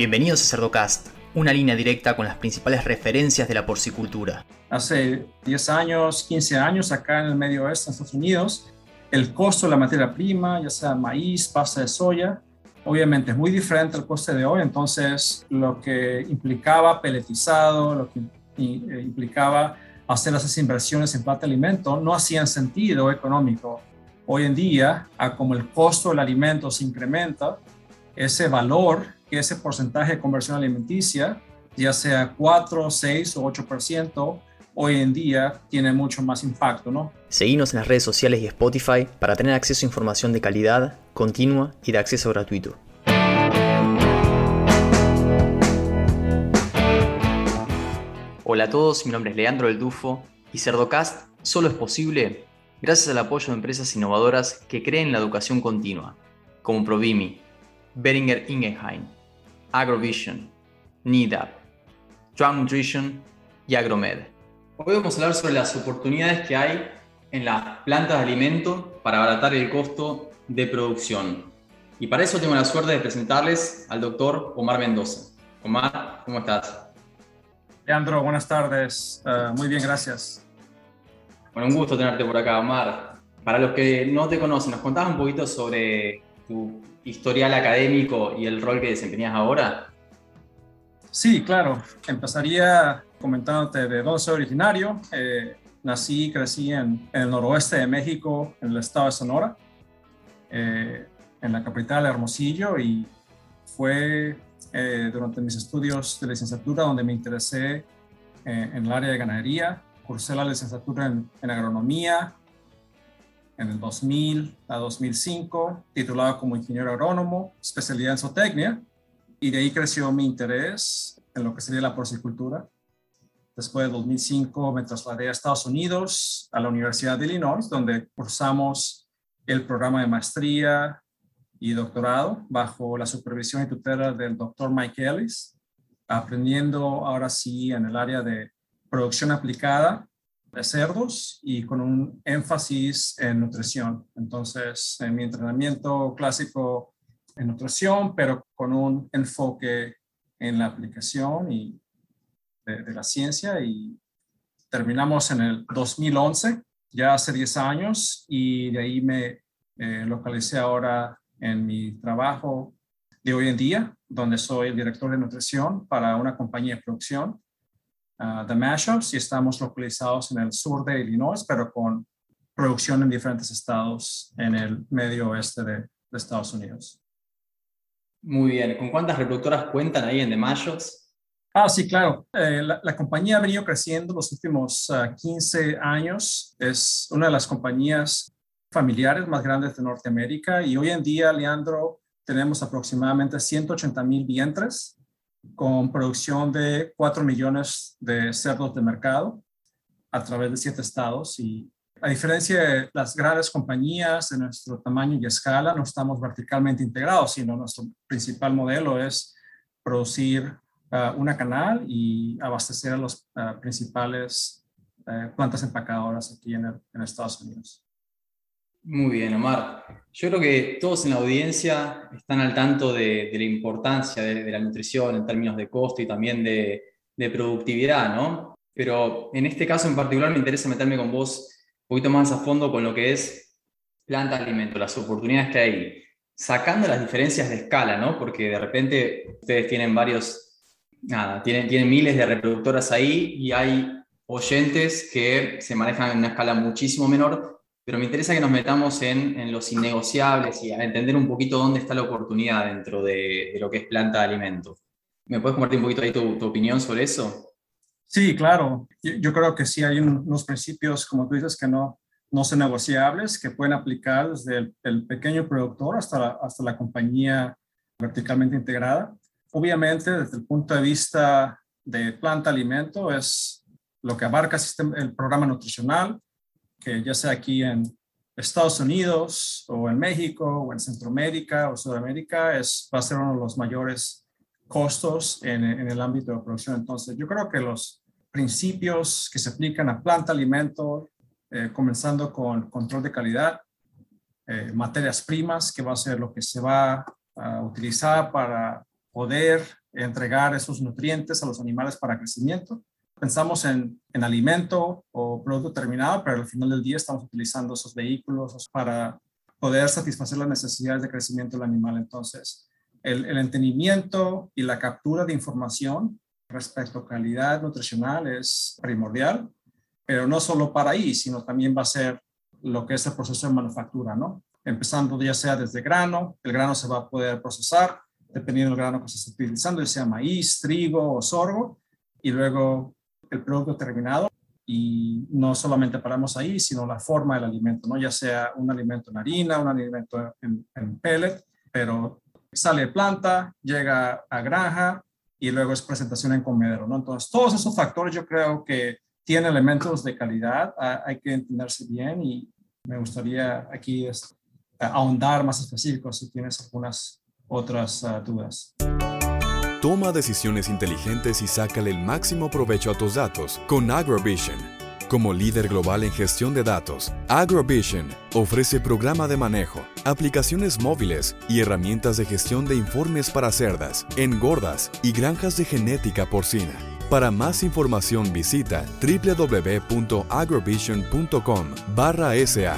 Bienvenidos a Cerdocast, una línea directa con las principales referencias de la porcicultura. Hace 10 años, 15 años, acá en el medio oeste de Estados Unidos, el costo de la materia prima, ya sea maíz, pasta de soya, obviamente es muy diferente al coste de hoy, entonces lo que implicaba peletizado, lo que eh, implicaba hacer esas inversiones en plata de alimento no hacían sentido económico. Hoy en día, a como el costo del alimento se incrementa, ese valor, que ese porcentaje de conversión alimenticia, ya sea 4, 6 o 8%, hoy en día tiene mucho más impacto, ¿no? Seguimos en las redes sociales y Spotify para tener acceso a información de calidad, continua y de acceso gratuito. Hola a todos, mi nombre es Leandro El Dufo y Cerdocast solo es posible gracias al apoyo de empresas innovadoras que creen en la educación continua, como Provimi, Beringer Ingenheim, Agrovision, NIDAP, Strong Nutrition y Agromed. Hoy vamos a hablar sobre las oportunidades que hay en las plantas de alimento para abaratar el costo de producción. Y para eso tengo la suerte de presentarles al doctor Omar Mendoza. Omar, ¿cómo estás? Leandro, buenas tardes. Eh, muy bien, gracias. Bueno, un gusto tenerte por acá, Omar. Para los que no te conocen, ¿nos contabas un poquito sobre tu historial académico y el rol que desempeñas ahora? Sí, claro. Empezaría comentándote de dónde soy originario. Eh, nací y crecí en, el noroeste de México, en el estado de Sonora, eh, en la capital Hermosillo, y fue eh, durante mis estudios de licenciatura donde me interesé en el área de ganadería. Cursé la licenciatura en, en agronomía en el 2000 a 2005, titulado como ingeniero agrónomo, especialidad en zootecnia, y de ahí creció mi interés en lo que sería la porcicultura. Después de 2005 me trasladé a Estados Unidos, a la Universidad de Illinois, donde cursamos el programa de maestría y doctorado bajo la supervisión y tutela del doctor Mike Ellis, aprendiendo ahora sí en el área de producción aplicada de cerdos y con un énfasis en nutrición. Entonces, en mi entrenamiento clásico en nutrición, pero con un enfoque en la aplicación y de, la ciencia y terminamos en el 2011, ya hace 10 años, y de ahí me eh, localicé ahora en mi trabajo de hoy en día, donde soy el director de nutrición para una compañía de producción, uh, The Mashups, y estamos localizados en el sur de Illinois, pero con producción en diferentes estados en el medio oeste de, Estados Unidos. Muy bien, ¿con cuántas reproductoras cuentan ahí en The Mashups? Ah, sí, claro. Eh, la, compañía ha venido creciendo los últimos 15 ah, años. Es una de las compañías familiares más grandes de Norteamérica y hoy en día, Leandro, tenemos aproximadamente 180 mil vientres con producción de 4 millones de cerdos de mercado a través de siete estados y a diferencia de las grandes compañías de nuestro tamaño y escala, no estamos verticalmente integrados, sino nuestro principal modelo es producir uh, una canal y abastecer a las uh, principales uh, plantas empacadoras aquí en, Estados Unidos. Muy bien, Omar. Yo creo que todos en la audiencia están al tanto de, la importancia de, la nutrición en términos de costo y también de, productividad, ¿no? Pero en este caso en particular me interesa meterme con vos un poquito más a fondo con lo que es planta alimento, las oportunidades que hay, sacando las diferencias de escala, ¿no? Porque de repente ustedes tienen varios tienen miles de reproductoras ahí y hay oyentes que se manejan en una escala muchísimo menor, pero me interesa que nos metamos en, en los innegociables y a entender un poquito dónde está la oportunidad dentro de, de lo que es planta de alimento. ¿Me puedes compartir un poquito ahí tu, tu opinión sobre eso? Sí, claro. Yo, creo que sí hay unos principios, como tú dices, que no, no son negociables, que pueden aplicar desde el, el pequeño productor hasta la, hasta la compañía verticalmente integrada. Obviamente, desde el punto de vista de planta alimento, es lo que abarca el programa nutricional, que ya sea aquí en Estados Unidos o en México o en Centroamérica o Sudamérica, es, va a ser uno de los mayores costos en, el ámbito de producción. Entonces, yo creo que los principios que se aplican a planta alimento, eh, comenzando con control de calidad, eh, materias primas, que va a ser lo que se va a utilizar para poder entregar esos nutrientes a los animales para crecimiento. Pensamos en, en alimento o producto terminado, pero al final del día estamos utilizando esos vehículos para poder satisfacer las necesidades de crecimiento del animal. Entonces, el, el entendimiento y la captura de información respecto a calidad nutricional es primordial, pero no solo para ahí, sino también va a ser lo que es el proceso de manufactura, ¿no? Empezando ya sea desde grano, el grano se va a poder procesar dependiendo del grano que se esté utilizando, ya sea maíz, trigo o sorgo, y luego el producto terminado. Y no solamente paramos ahí, sino la forma del alimento, ¿no? Ya sea un alimento en harina, un alimento en, en pellet, pero sale de planta, llega a granja y luego es presentación en comedero, ¿no? Entonces, todos esos factores yo creo que tienen elementos de calidad, hay que entenderse bien y me gustaría aquí ahondar más específicos si tienes algunas otras uh, dudas. Toma decisiones inteligentes y sácale el máximo provecho a tus datos con AgroVision. Como líder global en gestión de datos, AgroVision ofrece programa de manejo, aplicaciones móviles y herramientas de gestión de informes para cerdas, engordas y granjas de genética porcina. Para más información visita www.agrovision.com/sa.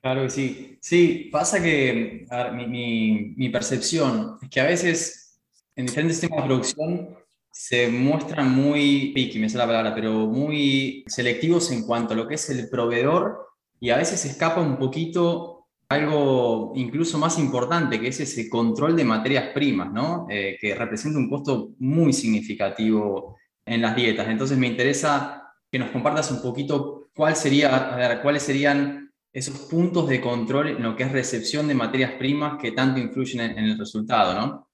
Claro que sí. Sí, pasa que mi, percepción es que a veces en diferentes temas de producción se muestran muy picky, me sale la palabra, pero muy selectivos en cuanto a lo que es el proveedor y a veces escapa un poquito algo incluso más importante, que es ese control de materias primas, ¿no? Eh, que representa un costo muy significativo en las dietas. Entonces me interesa que nos compartas un poquito cuál sería, cuáles serían esos puntos de control en lo que es recepción de materias primas que tanto influyen en, el resultado, ¿no?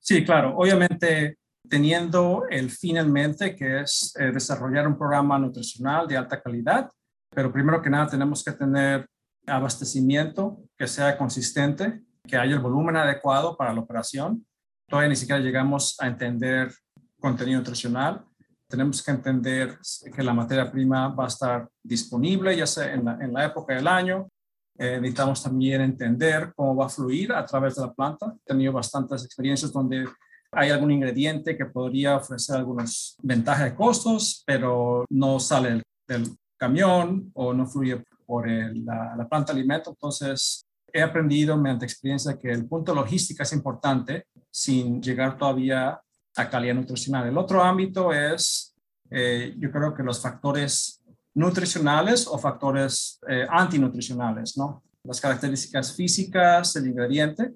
Sí, claro. Obviamente teniendo el fin en mente, que es eh, desarrollar un programa nutricional de alta calidad. Pero primero que nada tenemos que tener abastecimiento que sea consistente, que haya el volumen adecuado para la operación. Todavía ni siquiera llegamos a entender contenido nutricional. Tenemos que entender que la materia prima va a estar disponible, ya sea en la, en la época del año. Eh, necesitamos también entender cómo va a fluir a través de la planta. He tenido bastantes experiencias donde hay algún ingrediente que podría ofrecer algunas ventajas de costos, pero no sale del camión o no fluye por la, planta de alimento. Entonces, he aprendido mediante experiencia que el punto logística es importante sin llegar todavía a calidad nutricional. El otro ámbito es, eh, yo creo que los factores nutricionales o factores eh, antinutricionales, ¿no? Las características físicas del ingrediente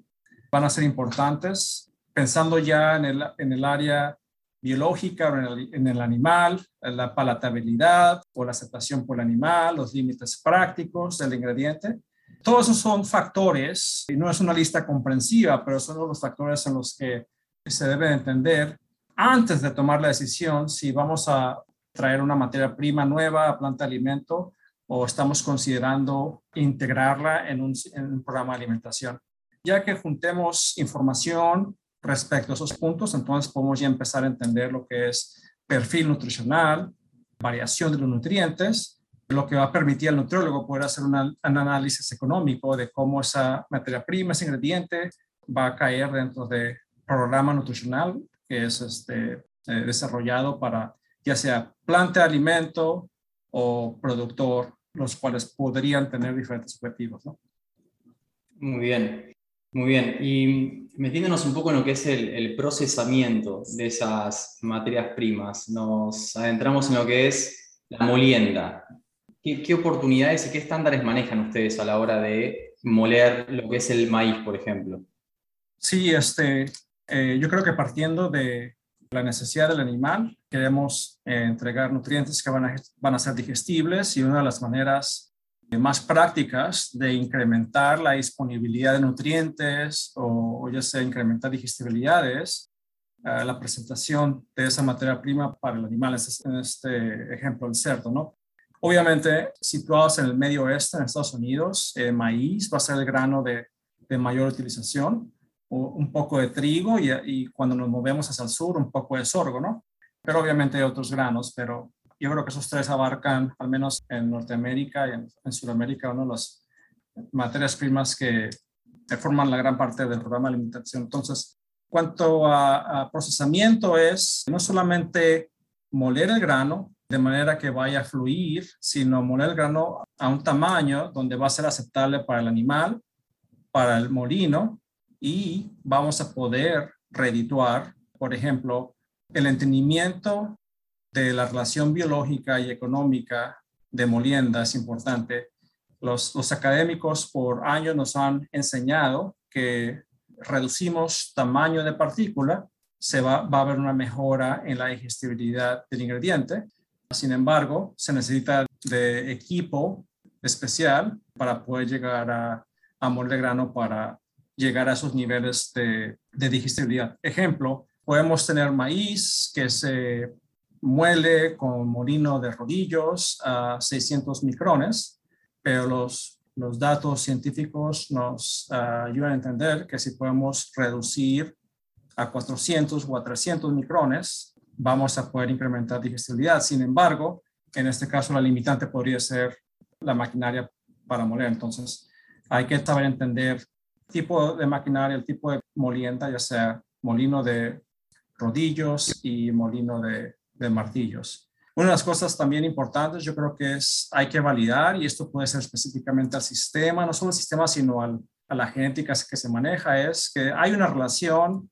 van a ser importantes pensando ya en el, en el área biológica o en el, en el, animal, la palatabilidad o la aceptación por el animal, los límites prácticos del ingrediente. Todos esos son factores, y no es una lista comprensiva, pero son los factores en los que se debe entender antes de tomar la decisión si vamos a traer una materia prima nueva a planta de alimento o estamos considerando integrarla en un, programa de alimentación. Ya que juntemos información, respecto a esos puntos, entonces podemos ya empezar a entender lo que es perfil nutricional, variación de los nutrientes, lo que va a permitir al nutriólogo poder hacer un análisis económico de cómo esa materia prima, ese ingrediente va a caer dentro del programa nutricional que es este, eh, desarrollado para ya sea planta de alimento o productor, los cuales podrían tener diferentes objetivos. ¿no? Muy bien. Muy bien, y metiéndonos un poco en lo que es el, procesamiento de esas materias primas, nos adentramos en lo que es la molienda. ¿Qué, oportunidades y qué estándares manejan ustedes a la hora de moler lo que es el maíz, por ejemplo? Sí, este, eh, yo creo que partiendo de la necesidad del animal, queremos eh, entregar nutrientes que van a, van a ser digestibles y una de las maneras más prácticas de incrementar la disponibilidad de nutrientes o, ya sea incrementar digestibilidades, uh, la presentación de esa materia prima para el animal, en este ejemplo el cerdo, ¿no? Obviamente, situados en el medio oeste, en Estados Unidos, eh, maíz va a ser el grano de, de mayor utilización, o un poco de trigo y, cuando nos movemos hacia el sur, un poco de sorgo, ¿no? Pero obviamente hay otros granos, pero yo creo que esos tres abarcan, al menos en Norteamérica y en, Sudamérica, uno de las materias primas que forman la gran parte del programa de alimentación. Entonces, Cuanto a, procesamiento es no solamente moler el grano de manera que vaya a fluir, sino moler el grano a un tamaño donde va a ser aceptable para el animal, para el molino y vamos a poder redituar, por ejemplo, el entendimiento de la relación biológica y económica de molienda es importante. Los, académicos por años nos han enseñado que reducimos tamaño de partícula, se va, a haber una mejora en la digestibilidad del ingrediente. Sin embargo, se necesita de equipo especial para poder llegar a, a moler grano para llegar a esos niveles de, de digestibilidad. Ejemplo, podemos tener maíz que se muele con molino de rodillos a 600 micrones, pero los los datos científicos nos ah, ayudan a entender que si podemos reducir a 400 o a 300 micrones, vamos a poder incrementar digestibilidad. Sin embargo, en este caso la limitante podría ser la maquinaria para moler. Entonces, hay que saber entender tipo de maquinaria, el tipo de molienda, ya sea molino de rodillos y molino de martillos. Una de las cosas también importantes, yo creo que es, hay que validar, y esto puede ser específicamente al sistema, no solo al sistema, sino a la genética que se maneja, es que hay una relación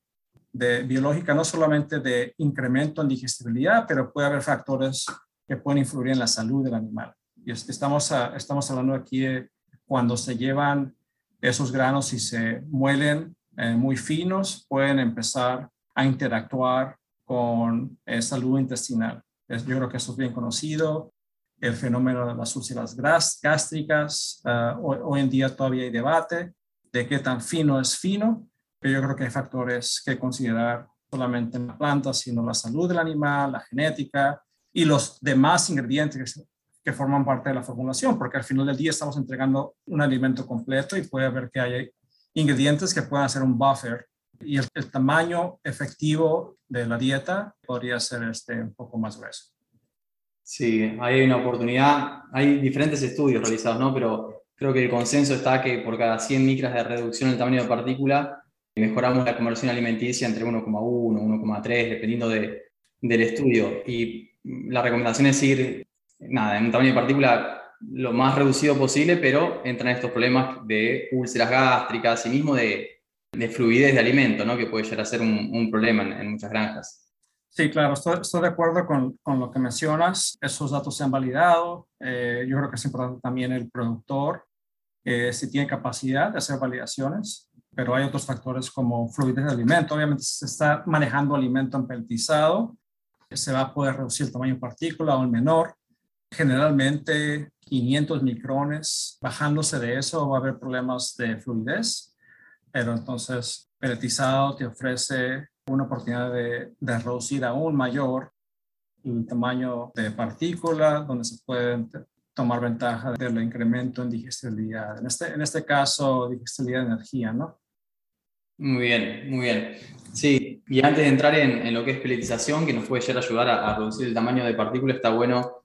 de, biológica no solamente de incremento en digestibilidad, pero puede haber factores que pueden influir en la salud del animal. Y estamos, estamos hablando aquí de cuando se llevan esos granos y se muelen eh, muy finos, pueden empezar a interactuar con eh, salud intestinal yo creo que eso es bien conocido. El fenómeno de las úlceras gástricas, ah, hoy, en día todavía hay debate de qué tan fino es fino, pero yo creo que hay factores que considerar solamente en la planta, sino la salud del animal, la genética y los demás ingredientes que, forman parte de la formulación, porque al final del día estamos entregando un alimento completo y puede haber que haya ingredientes que puedan ser un buffer y el, tamaño efectivo de la dieta podría ser este, un poco más grueso. Sí, hay una oportunidad. Hay diferentes estudios realizados, ¿no? Pero creo que el consenso está que por cada 100 micras de reducción en el tamaño de partícula, mejoramos la conversión alimenticia entre 1,1, 1,3, dependiendo de, del estudio. Y la recomendación es ir, nada, en un tamaño de partícula lo más reducido posible, pero entran estos problemas de úlceras gástricas y mismo de de fluidez de alimento, ¿no? que puede llegar a ser un, problema en, muchas granjas. Sí, claro, estoy, de acuerdo con, con, lo que mencionas. Esos datos se han validado. Eh, yo creo que es importante también el productor, eh, si tiene capacidad de hacer validaciones, pero hay otros factores como fluidez de alimento. Obviamente, si se está manejando alimento empeltizado, se va a poder reducir el tamaño de partícula o el menor. Generalmente, 500 micrones, bajándose de eso va a haber problemas de fluidez pero entonces pelletizado te ofrece una oportunidad de, reducir aún mayor el tamaño de partícula, donde se puede tomar ventaja del incremento en digestibilidad. En este, en este caso, digestibilidad de energía, ¿no? Muy bien, muy bien. Sí, y antes de entrar en, lo que es peletización, que nos puede llegar a ayudar a, reducir el tamaño de partícula, está bueno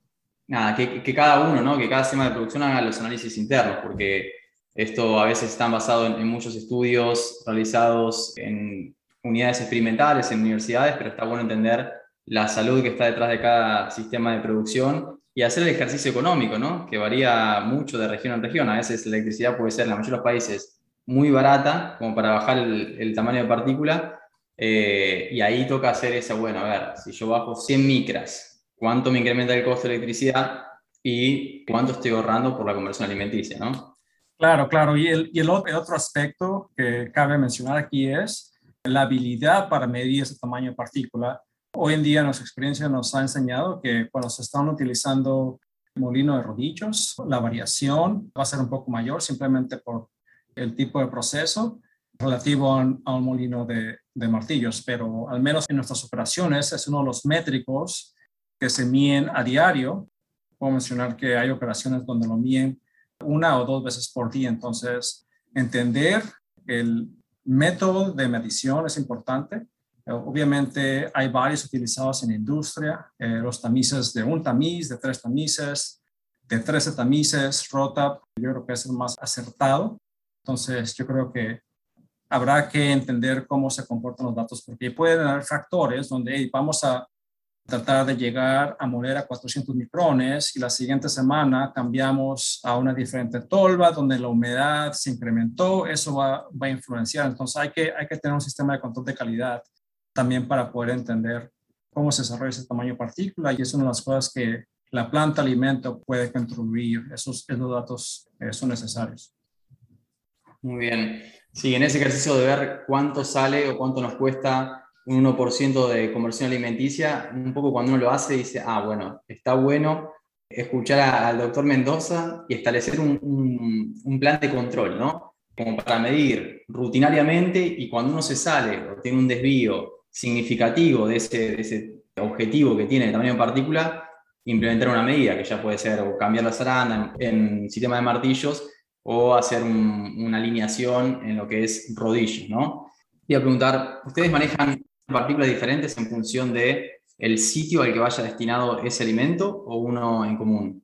nada, que, que, cada uno, ¿no? que cada sistema de producción haga los análisis internos, porque esto a veces está basado en, muchos estudios realizados en unidades experimentales, en universidades, pero está bueno entender la salud que está detrás de cada sistema de producción y hacer el ejercicio económico, ¿no? que varía mucho de región en región. A veces la electricidad puede ser en la mayoría de los países muy barata, como para bajar el, tamaño de partícula, eh, y ahí toca hacer esa, bueno, a ver, si yo bajo 100 micras, ¿cuánto me incrementa el costo de electricidad y cuánto estoy ahorrando por la conversión alimenticia? ¿no? Claro, claro. Y el, otro aspecto que cabe mencionar aquí es la habilidad para medir ese tamaño de partícula. Hoy en día nuestra experiencia nos ha enseñado que cuando se están utilizando molino de rodillos, la variación va a ser un poco mayor simplemente por el tipo de proceso relativo a un, molino de, de, martillos, pero al menos en nuestras operaciones es uno de los métricos que se miden a diario. Puedo mencionar que hay operaciones donde lo miden una o dos veces por día. Entonces, entender el método de medición es importante. Obviamente hay varios utilizados en la industria, eh, los tamices de un tamiz, de tres tamices, de 13 tamices, ROTAP, yo creo que es el más acertado. Entonces, yo creo que habrá que entender cómo se comportan los datos, porque pueden haber factores donde vamos a tratar de llegar a moler a 400 micrones y la siguiente semana cambiamos a una diferente tolva donde la humedad se incrementó, eso va, va, a influenciar. Entonces hay que, hay que tener un sistema de control de calidad también para poder entender cómo se desarrolla ese tamaño de partícula y es una de las cosas que la planta alimento puede contribuir. Esos, esos datos eh, son necesarios. Muy bien. Sí, en ese ejercicio de ver cuánto sale o cuánto nos cuesta un 1% de conversión alimenticia, un poco cuando uno lo hace dice, ah, bueno, está bueno escuchar al doctor Mendoza y establecer un, un, plan de control, ¿no? Como para medir rutinariamente y cuando uno se sale o tiene un desvío significativo de ese, de ese objetivo que tiene el tamaño de partícula, implementar una medida que ya puede ser o cambiar la zaranda en, en sistema de martillos o hacer una alineación en lo que es rodillos, ¿no? Y a preguntar, ¿ustedes manejan partículas diferentes en función de el sitio al que vaya destinado ese alimento o uno en común?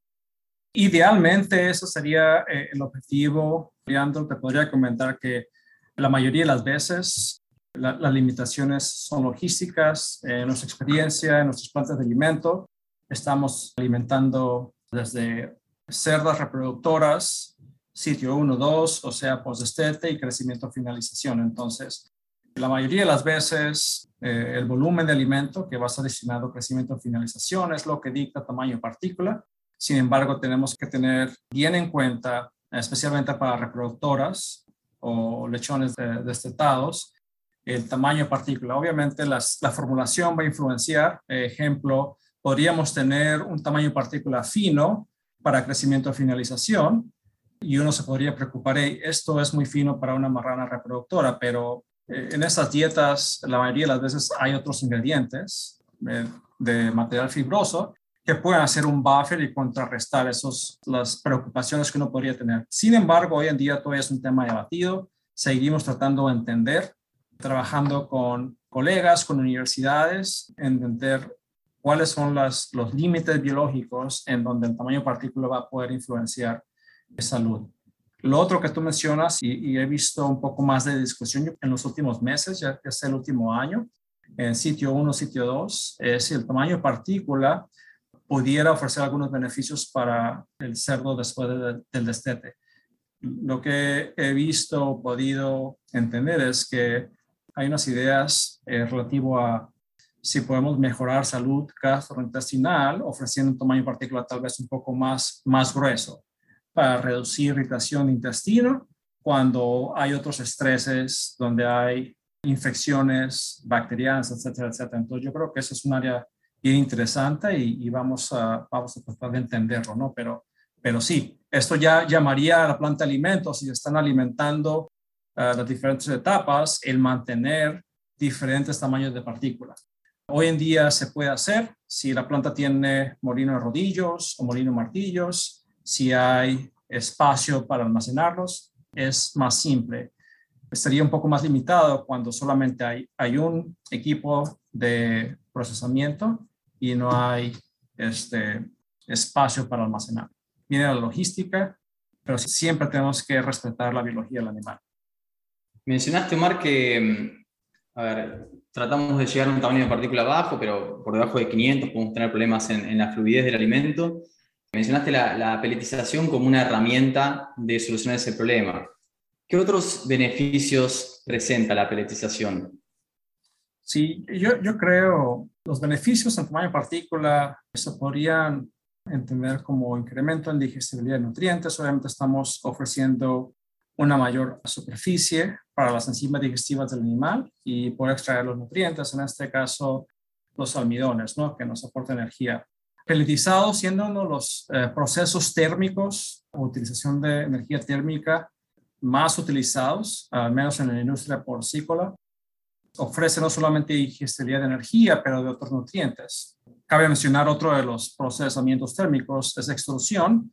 Idealmente, eso sería eh, el objetivo. Leandro, te podría comentar que la mayoría de las veces las limitaciones son logísticas. En nuestra experiencia, en nuestras plantas de alimento, estamos alimentando desde cerdas reproductoras, sitio 1, 2, o sea, postestete y crecimiento finalización. Entonces, la mayoría de las veces, eh, el volumen de alimento que va a estar destinado a crecimiento finalización es lo que dicta tamaño partícula. Sin embargo, tenemos que tener bien en cuenta, especialmente para reproductoras o lechones destetados, el tamaño partícula. Obviamente, la formulación va a influenciar. ejemplo, podríamos tener un tamaño partícula fino para crecimiento finalización y uno se podría preocupar, esto es muy fino para una marrana reproductora, pero eh, en esas dietas, la mayoría de las veces hay otros ingredientes eh, de material fibroso que pueden hacer un buffer y contrarrestar esos, las preocupaciones que uno podría tener. Sin embargo, hoy en día todavía es un tema debatido. Seguimos tratando de entender, trabajando con colegas, con universidades, entender cuáles son los límites biológicos en donde el tamaño de partícula va a poder influenciar salud. Lo otro que tú mencionas, y, he visto un poco más de discusión en los últimos meses, ya que es el último año, en sitio 1, sitio 2, es si el tamaño de partícula pudiera ofrecer algunos beneficios para el cerdo después del destete. Lo que he visto, podido entender es que hay unas ideas eh, relativo a si podemos mejorar salud gastrointestinal ofreciendo un tamaño de partícula tal vez un poco más, más grueso para reducir irritación de intestino cuando hay otros estreses donde hay infecciones bacterianas, etcétera, etcétera. Entonces yo creo que eso es un área bien interesante y, vamos, a, vamos a tratar de entenderlo, ¿no? Pero, pero sí, esto ya llamaría a la planta de alimentos si están alimentando uh, las diferentes etapas, el mantener diferentes tamaños de partículas. Hoy en día se puede hacer si la planta tiene molino de rodillos o molino de martillos, si hay espacio para almacenarlos, es más simple. Sería un poco más limitado cuando solamente hay, hay un equipo de procesamiento y no hay este, espacio para almacenar. Viene la logística, pero siempre tenemos que respetar la biología del animal. Mencionaste, Omar, que, a ver, tratamos de llegar a un tamaño de partícula bajo, pero por debajo de 500 podemos tener problemas en, en la fluidez del alimento. Mencionaste la, peletización como una herramienta de solucionar ese problema. ¿Qué otros beneficios presenta la peletización? Sí, yo, yo creo los beneficios en tamaño partícula se podrían entender como incremento en digestibilidad de nutrientes. Obviamente estamos ofreciendo una mayor superficie para las enzimas digestivas del animal y poder extraer los nutrientes, en este caso los almidones, ¿no? que nos aporta energía peletizado siendo uno de los eh, procesos térmicos o utilización de energía térmica más utilizados, al menos en la industria porcícola. Ofrece no solamente digestibilidad de energía, pero de otros nutrientes. Cabe mencionar otro de los procesamientos térmicos, es extrusión,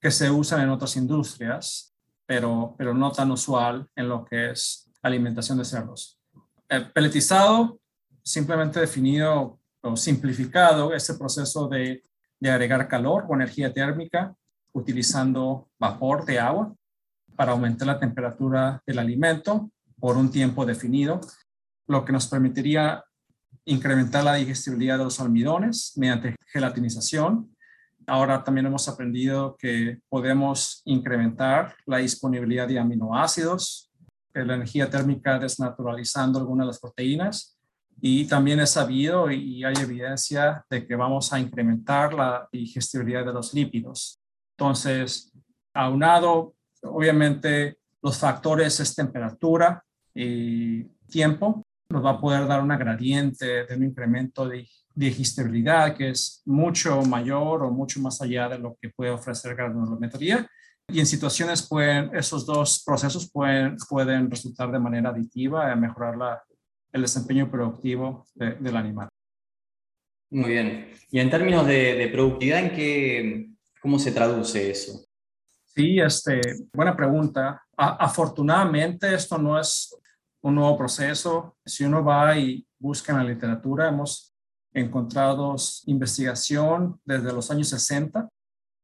que se usan en otras industrias, pero, pero no tan usual en lo que es alimentación de cerdos. El peletizado, simplemente definido o simplificado ese proceso de, de agregar calor o energía térmica utilizando vapor de agua para aumentar la temperatura del alimento por un tiempo definido, lo que nos permitiría incrementar la digestibilidad de los almidones mediante gelatinización. Ahora también hemos aprendido que podemos incrementar la disponibilidad de aminoácidos, la energía térmica desnaturalizando algunas de las proteínas. Y también es sabido y hay evidencia de que vamos a incrementar la digestibilidad de los lípidos. Entonces, aunado, obviamente, los factores es temperatura y tiempo, nos va a poder dar una gradiente de un incremento de digestibilidad que es mucho mayor o mucho más allá de lo que puede ofrecer granulometría. Y en situaciones pueden, esos dos procesos pueden, pueden resultar de manera aditiva en mejorar la, el desempeño productivo del animal. Muy bien. Y en términos de, productividad, ¿en qué, ¿cómo se traduce eso? Sí, este, buena pregunta. afortunadamente, esto no es un nuevo proceso. Si uno va y busca en la literatura, hemos encontrado investigación desde los años 60,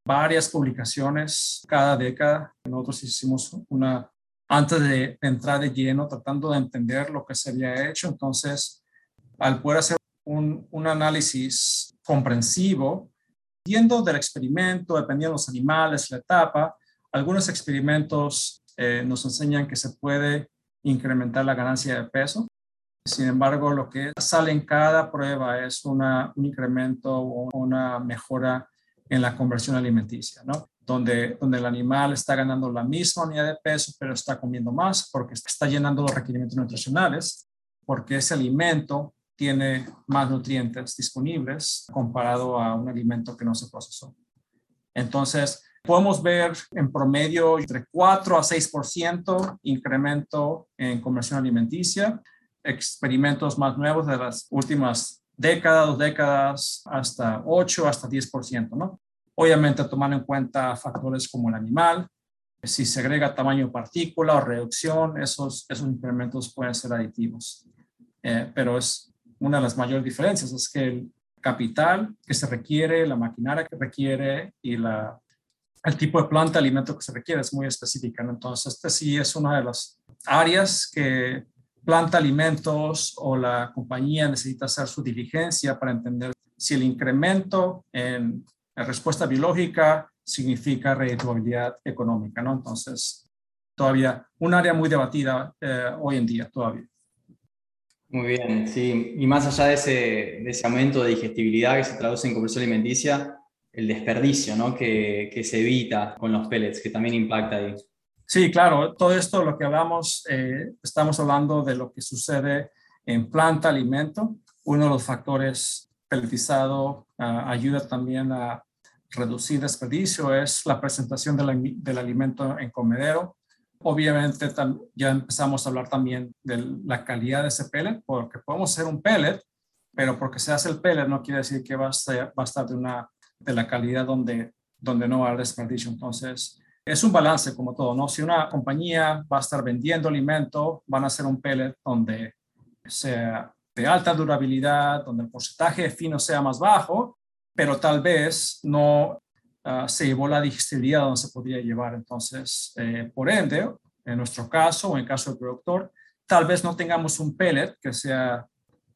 varias publicaciones cada década. Nosotros hicimos una antes de entrar de lleno, tratando de entender lo que se había hecho. Entonces, al poder hacer un, análisis comprensivo, viendo del experimento, dependiendo de los animales, la etapa, algunos experimentos eh, nos enseñan que se puede incrementar la ganancia de peso. Sin embargo, lo que sale en cada prueba es un incremento o una mejora en la conversión alimenticia, ¿no? Donde, donde el animal está ganando la misma unidad de peso, pero está comiendo más porque está llenando los requerimientos nutricionales, porque ese alimento tiene más nutrientes disponibles comparado a un alimento que no se procesó. Entonces, podemos ver en promedio entre 4 a 6% incremento en conversión alimenticia. Experimentos más nuevos de las últimas décadas, dos décadas, hasta 8, hasta 10%, ¿no? Obviamente tomando en cuenta factores como el animal, si se agrega tamaño partícula o reducción, esos, esos incrementos pueden ser aditivos. Eh, pero es una de las mayores diferencias, es que el capital que se requiere, la maquinaria que requiere y la, el tipo de planta, alimento que se requiere es muy específica. Entonces, este sí es una de las áreas que planta alimentos o la compañía necesita hacer su diligencia para entender si el incremento en la respuesta biológica significa redituabilidad económica, ¿no? Entonces, todavía un área muy debatida eh, hoy en día todavía. Muy bien, sí. Y más allá de ese, de ese aumento de digestibilidad que se traduce en conversión alimenticia, el desperdicio ¿no? que, que se evita con los pellets, que también impacta ahí. Sí, claro, todo esto lo que hablamos, eh, estamos hablando de lo que sucede en planta alimento. Uno de los factores pelletizado ah, ayuda también a reducir desperdicio es la presentación del alimento en comedero. Obviamente ya empezamos a hablar también de la calidad de ese pellet, porque podemos hacer un pellet, pero porque se hace el pellet no quiere decir que va a estar, va a estar de, una, de la calidad donde, donde no va a desperdicio. Entonces, es un balance como todo, ¿no? Si una compañía va a estar vendiendo alimento, van a hacer un pellet donde sea de alta durabilidad, donde el porcentaje fino sea más bajo, pero tal vez no ah, se llevó la digestibilidad donde se podría llevar. Entonces, eh, por ende, en nuestro caso o en caso del productor, tal vez no tengamos un pellet que sea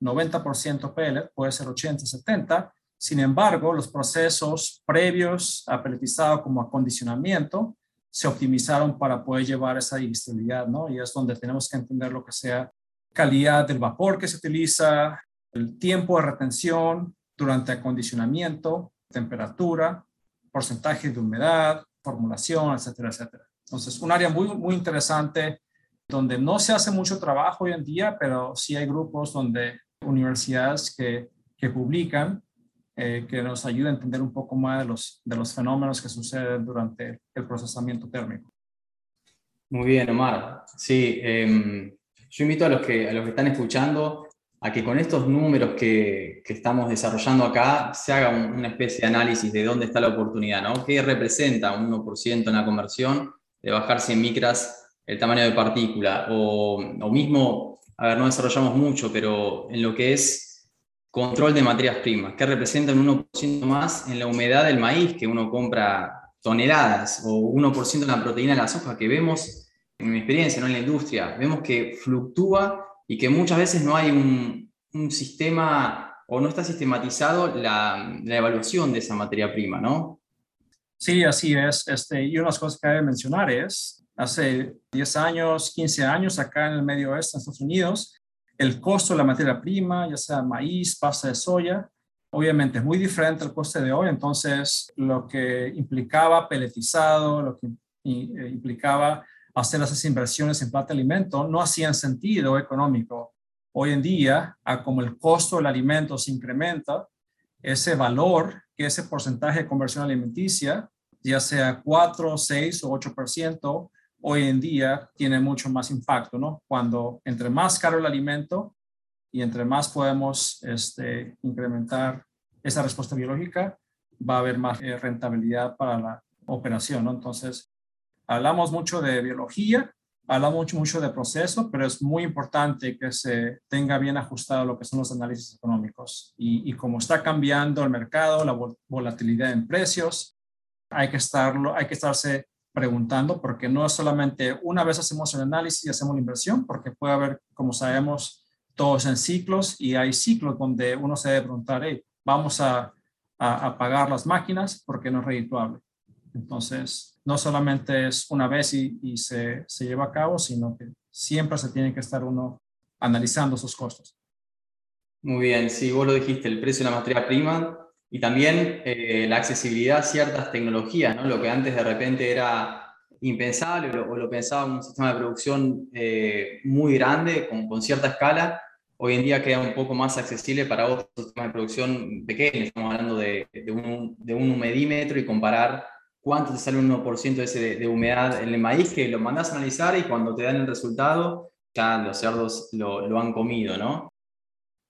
90% pellet, puede ser 80, 70, sin embargo, los procesos previos a pelletizado como acondicionamiento se optimizaron para poder llevar esa digestibilidad, ¿no? Y es donde tenemos que entender lo que sea calidad del vapor que se utiliza, el tiempo de retención durante acondicionamiento, temperatura, porcentaje de humedad, formulación, etcétera, etcétera. Entonces, un área muy, muy interesante donde no se hace mucho trabajo hoy en día, pero sí hay grupos donde universidades que, que publican eh, que nos ayude a entender un poco más de los, de los fenómenos que suceden durante el procesamiento térmico. Muy bien, Omar. Sí, em, yo invito a los, que, a los que están escuchando a que con estos números que, que estamos desarrollando acá se haga una especie de análisis de dónde está la oportunidad, ¿no? ¿Qué representa un 1% en la conversión de bajar 100 micras el tamaño de partícula? O, o mismo, a ver, no desarrollamos mucho, pero en lo que es control de materias primas, que representan un 1% más en la humedad del maíz, que uno compra toneladas, o 1% en la proteína de la soja, que vemos en mi experiencia ¿no? en la industria, vemos que fluctúa y que muchas veces no hay un, un sistema o no está sistematizado la, la, evaluación de esa materia prima, ¿no? Sí, así es. Este, y unas cosas que hay que mencionar es, hace 10 años, 15 años, acá en el medio oeste de Estados Unidos, el costo de la materia prima, ya sea maíz, pasta de soya, obviamente es muy diferente al coste de hoy. Entonces, lo que implicaba peletizado, lo que eh, implicaba hacer esas inversiones en plata alimento, no hacían sentido económico. Hoy en día, a como el costo del alimento se incrementa, ese valor, que ese porcentaje de conversión alimenticia, ya sea 4, 6 o 8%, hoy en día tiene mucho más impacto, ¿no? Cuando entre más caro el alimento y entre más podemos este, incrementar esa respuesta biológica, va a haber más eh, rentabilidad para la operación, ¿no? Entonces, hablamos mucho de biología, hablamos mucho, de proceso, pero es muy importante que se tenga bien ajustado lo que son los análisis económicos. Y, y como está cambiando el mercado, la volatilidad en precios, hay que, estarlo, hay que estarse preguntando, porque no es solamente una vez hacemos el análisis y hacemos la inversión, porque puede haber, como sabemos, todos en ciclos y hay ciclos donde uno se debe preguntar, hey, vamos a, a, pagar las máquinas porque no es redituable. Entonces, no solamente es una vez y, y se, se, lleva a cabo, sino que siempre se tiene que estar uno analizando sus costos. Muy bien, sí, vos lo dijiste, el precio de la materia prima y también eh, la accesibilidad a ciertas tecnologías, ¿no? Lo que antes de repente era impensable o o lo pensaba un sistema de producción eh, muy grande, con, con, cierta escala, hoy en día queda un poco más accesible para otros sistemas de producción pequeños. Estamos hablando de, de, un, de un, humedímetro y comparar cuánto te sale un 1% de, ese, de, humedad en el maíz, que lo mandas a analizar y cuando te dan el resultado, ya los cerdos lo, lo han comido, ¿no?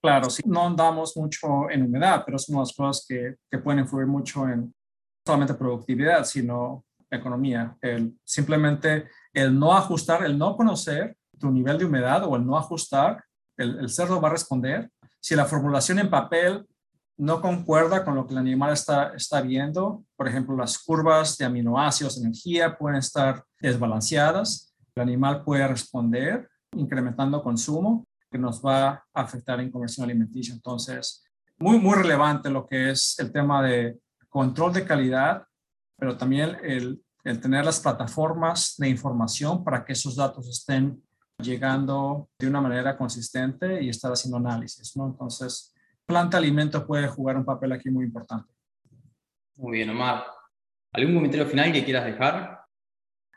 Claro, sí, no andamos mucho en humedad, pero son las cosas que, que pueden influir mucho en solamente productividad, sino economía. El, simplemente el no ajustar, el no conocer tu nivel de humedad o el no ajustar, el, el cerdo va a responder. Si la formulación en papel no concuerda con lo que el animal está, está viendo, por ejemplo, las curvas de aminoácidos, energía pueden estar desbalanceadas, el animal puede responder incrementando consumo que nos va a afectar en conversión alimenticia. Entonces, muy, muy relevante lo que es el tema de control de calidad, pero también el, el tener las plataformas de información para que esos datos estén llegando de una manera consistente y estar haciendo análisis, ¿no? Entonces, planta alimento puede jugar un papel aquí muy importante. Muy bien, Omar. ¿Algún comentario final que quieras dejar?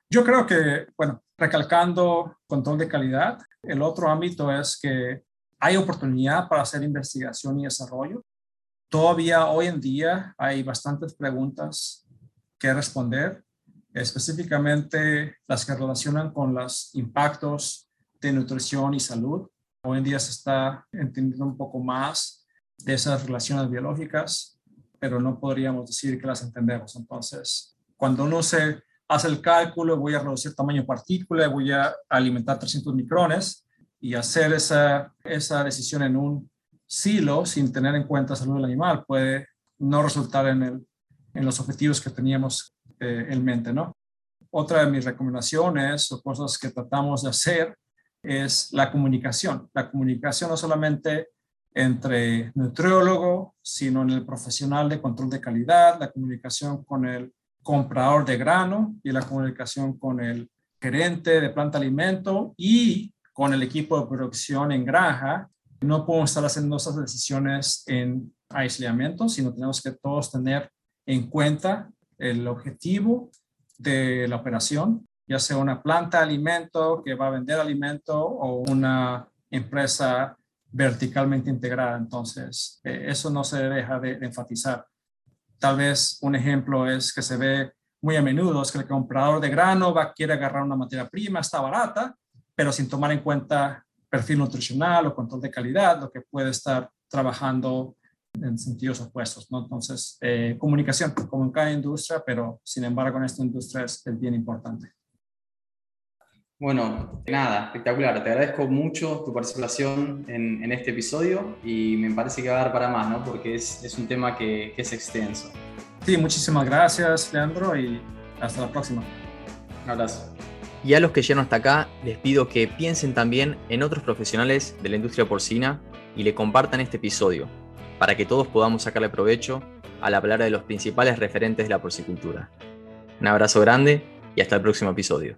Yo creo que, bueno, recalcando control de calidad, el otro ámbito es que hay oportunidad para hacer investigación y desarrollo. Todavía hoy en día hay bastantes preguntas que responder, específicamente las que relacionan con los impactos de nutrición y salud. Hoy en día se está entendiendo un poco más de esas relaciones biológicas, pero no podríamos decir que las entendemos. Entonces, cuando uno se hace el cálculo, voy a reducir tamaño partícula, voy a alimentar 300 micrones y hacer esa, esa decisión en un silo sin tener en cuenta salud del animal puede no resultar en, el, en los objetivos que teníamos eh, en mente, ¿no? Otra de mis recomendaciones o cosas que tratamos de hacer es la comunicación. La comunicación no solamente entre nutriólogo, sino en el profesional de control de calidad, la comunicación con el comprador de grano y la comunicación con el gerente de planta alimento y con el equipo de producción en granja. No podemos estar haciendo esas decisiones en aislamiento, sino tenemos que todos tener en cuenta el objetivo de la operación, ya sea una planta de alimento que va a vender alimento o una empresa verticalmente integrada. Entonces, eh, eso no se deja de, enfatizar. Tal vez un ejemplo es que se ve muy a menudo, es que el comprador de grano va, quiere agarrar una materia prima, está barata, pero sin tomar en cuenta perfil nutricional o control de calidad, lo que puede estar trabajando en sentidos opuestos, ¿no? Entonces, eh, comunicación, como en cada industria, pero sin embargo en esta industria es, es bien importante. Bueno, nada, espectacular. Te agradezco mucho tu participación en, en, este episodio y me parece que va a dar para más, ¿no? Porque es, es un tema que, que, es extenso. Sí, muchísimas gracias, Leandro, y hasta la próxima. Un abrazo. Y a los que llegan hasta acá, les pido que piensen también en otros profesionales de la industria porcina y le compartan este episodio, para que todos podamos sacarle provecho a la palabra de los principales referentes de la porcicultura. Un abrazo grande y hasta el próximo episodio.